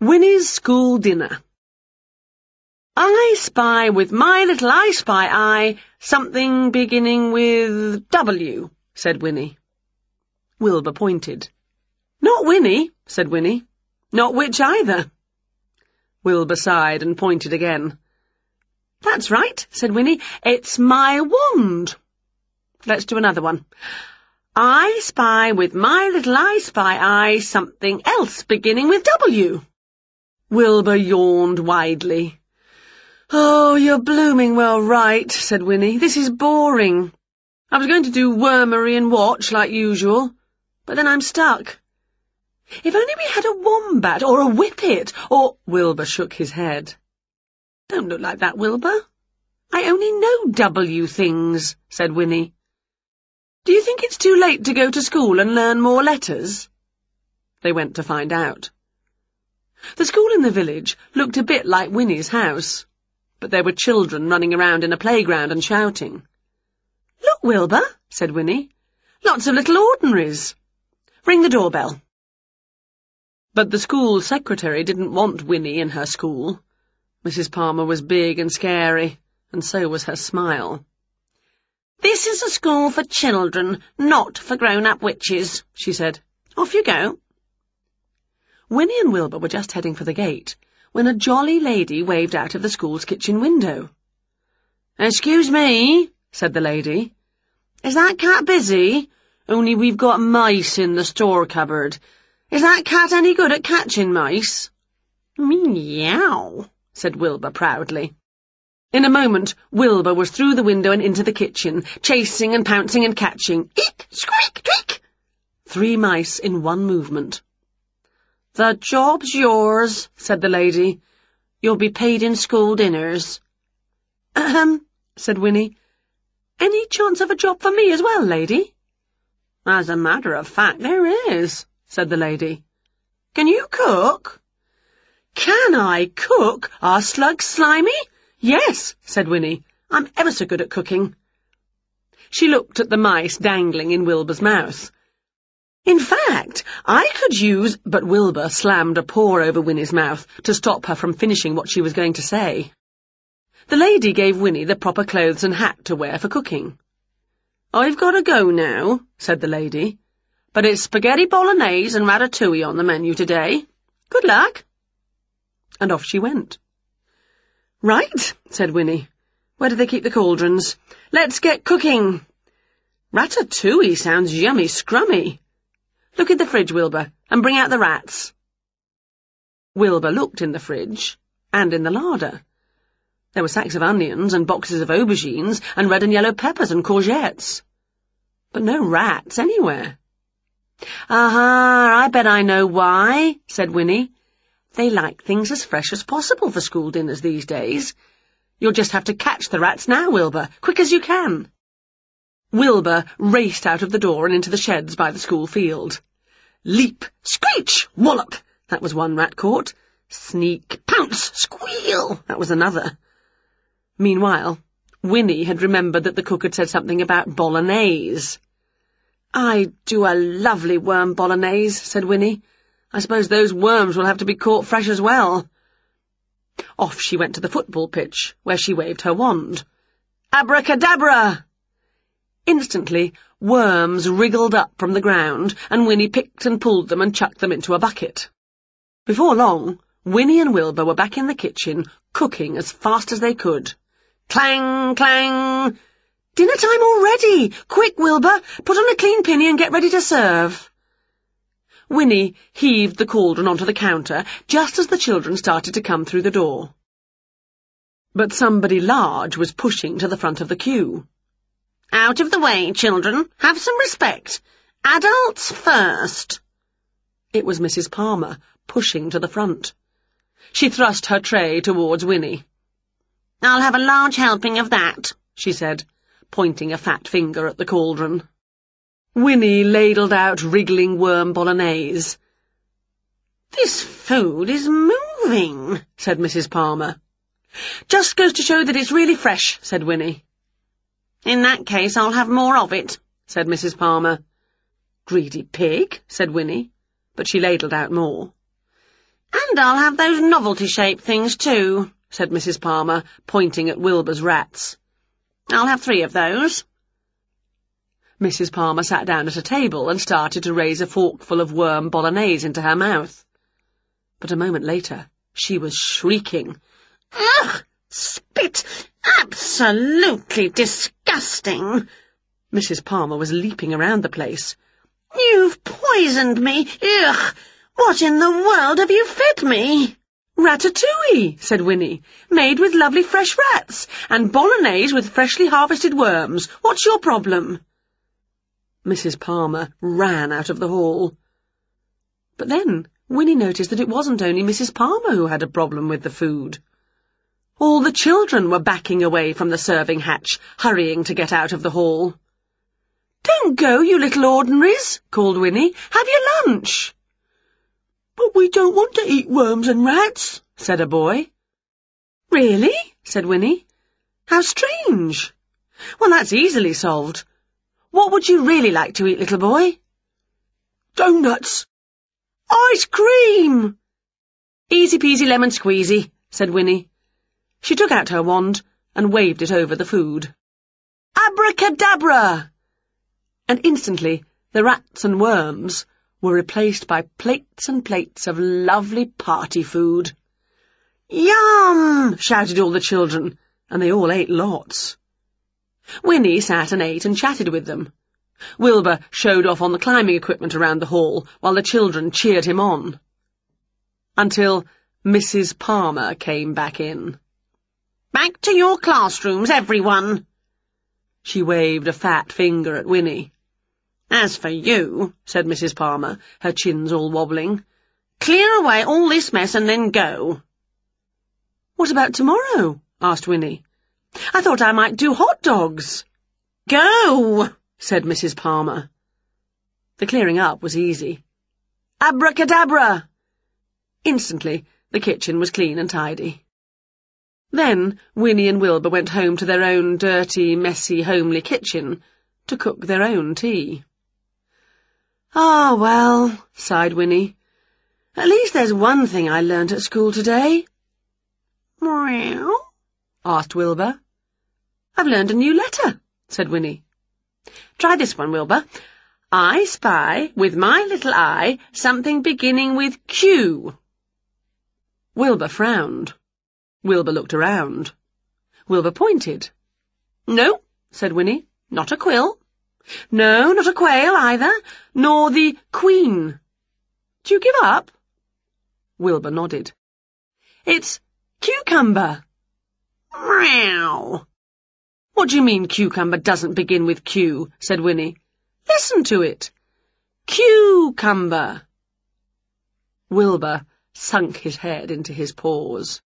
Winnie's school dinner. I spy with my little I spy eye something beginning with W, said Winnie. Wilbur pointed. Not Winnie, said Winnie. Not witch either. Wilbur sighed and pointed again. That's right, said Winnie. It's my wand. Let's do another one. I spy with my little I spy eye something else beginning with W. Wilbur yawned widely. Oh, you're blooming well right, said Winnie. This is boring. I was going to do wormery and watch like usual, but then I'm stuck. If only we had a wombat or a whippet or... Wilbur shook his head. Don't look like that, Wilbur. I only know W things, said Winnie. Do you think it's too late to go to school and learn more letters? They went to find out. The school in the village looked a bit like Winnie's house, but there were children running around in a playground and shouting. Look, Wilbur, said Winnie. Lots of little ordinaries. Ring the doorbell. But the school secretary didn't want Winnie in her school. Mrs. Palmer was big and scary, and so was her smile. This is a school for children, not for grown-up witches, she said. Off you go. Winnie and Wilbur were just heading for the gate, when a jolly lady waved out of the school's kitchen window. Excuse me, said the lady. Is that cat busy? Only we've got mice in the store cupboard. Is that cat any good at catching mice? Meow, said Wilbur proudly. In a moment, Wilbur was through the window and into the kitchen, chasing and pouncing and catching. Eek! Squeak! Tweak! Three mice in one movement. The job's yours, said the lady. You'll be paid in school dinners. Ahem, said Winnie. Any chance of a job for me as well, lady? As a matter of fact, there is, said the lady. Can you cook? Can I cook? Are slugs slimy? Yes, said Winnie. I'm ever so good at cooking. She looked at the mice dangling in Wilbur's mouth. In fact, I could use... But Wilbur slammed a paw over Winnie's mouth to stop her from finishing what she was going to say. The lady gave Winnie the proper clothes and hat to wear for cooking. I've got to go now, said the lady, but it's spaghetti bolognese and ratatouille on the menu today. Good luck. And off she went. Right, said Winnie. Where do they keep the cauldrons? Let's get cooking. Ratatouille sounds yummy scrummy. Look in the fridge, Wilbur, and bring out the rats. Wilbur looked in the fridge, and in the larder. There were sacks of onions and boxes of aubergines and red and yellow peppers and courgettes. But no rats anywhere. Aha, I bet I know why, said Winnie. They like things as fresh as possible for school dinners these days. You'll just have to catch the rats now, Wilbur, quick as you can. Wilbur raced out of the door and into the sheds by the school field. Leap, screech, wallop, that was one rat caught. Sneak, pounce, squeal, that was another. Meanwhile, Winnie had remembered that the cook had said something about bolognese. I do a lovely worm bolognese, said Winnie. I suppose those worms will have to be caught fresh as well. Off she went to the football pitch, where she waved her wand. Abracadabra! Instantly, worms wriggled up from the ground, and Winnie picked and pulled them and chucked them into a bucket. Before long, Winnie and Wilbur were back in the kitchen, cooking as fast as they could. Clang, clang! Dinner time already! Quick, Wilbur! Put on a clean pinny and get ready to serve. Winnie heaved the cauldron onto the counter just as the children started to come through the door. But somebody large was pushing to the front of the queue. Out of the way, children. Have some respect. Adults first. It was Mrs. Palmer, pushing to the front. She thrust her tray towards Winnie. I'll have a large helping of that, she said, pointing a fat finger at the cauldron. Winnie ladled out wriggling worm bolognese. This food is moving, said Mrs. Palmer. Just goes to show that it's really fresh, said Winnie. In that case, I'll have more of it, said Mrs. Palmer. Greedy pig, said Winnie, but she ladled out more. And I'll have those novelty-shaped things too, said Mrs. Palmer, pointing at Wilbur's rats. I'll have three of those. Mrs. Palmer sat down at a table and started to raise a forkful of worm bolognese into her mouth. But a moment later, she was shrieking. Ugh! Spit! Absolutely disgusting! Mrs. Palmer was leaping around the place. You've poisoned me! Ugh! What in the world have you fed me? Ratatouille, said Winnie, made with lovely fresh rats, and bolognese with freshly harvested worms. What's your problem? Mrs. Palmer ran out of the hall. But then Winnie noticed that it wasn't only Mrs. Palmer who had a problem with the food. All the children were backing away from the serving hatch, hurrying to get out of the hall. Don't go, you little ordinaries, called Winnie. Have your lunch. But we don't want to eat worms and rats, said a boy. Really? said Winnie. How strange. Well, that's easily solved. What would you really like to eat, little boy? Donuts. Ice cream! Easy peasy lemon squeezy, said Winnie. She took out her wand and waved it over the food. Abracadabra! And instantly the rats and worms were replaced by plates and plates of lovely party food. Yum! shouted all the children, and they all ate lots. Winnie sat and ate and chatted with them. Wilbur showed off on the climbing equipment around the hall, while the children cheered him on. Until Mrs. Palmer came back in. Back to your classrooms, everyone! She waved a fat finger at Winnie. As for you, said Mrs. Palmer, her chins all wobbling, clear away all this mess and then go. What about tomorrow? asked Winnie. I thought I might do hot dogs. Go, said Mrs. Palmer. The clearing up was easy. Abracadabra! Instantly, the kitchen was clean and tidy. Then Winnie and Wilbur went home to their own dirty, messy, homely kitchen to cook their own tea. Ah, well, sighed Winnie. At least there's one thing I learnt at school today. Meow? asked Wilbur. I've learned a new letter, said Winnie. Try this one, Wilbur. I spy, with my little eye, something beginning with Q. Wilbur frowned. Wilbur looked around. Wilbur pointed. No, said Winnie, not a quill. No, not a quail either, nor the queen. Do you give up? Wilbur nodded. It's cucumber. Meow. What do you mean cucumber doesn't begin with Q? said Winnie. Listen to it. Cucumber. Wilbur sunk his head into his paws.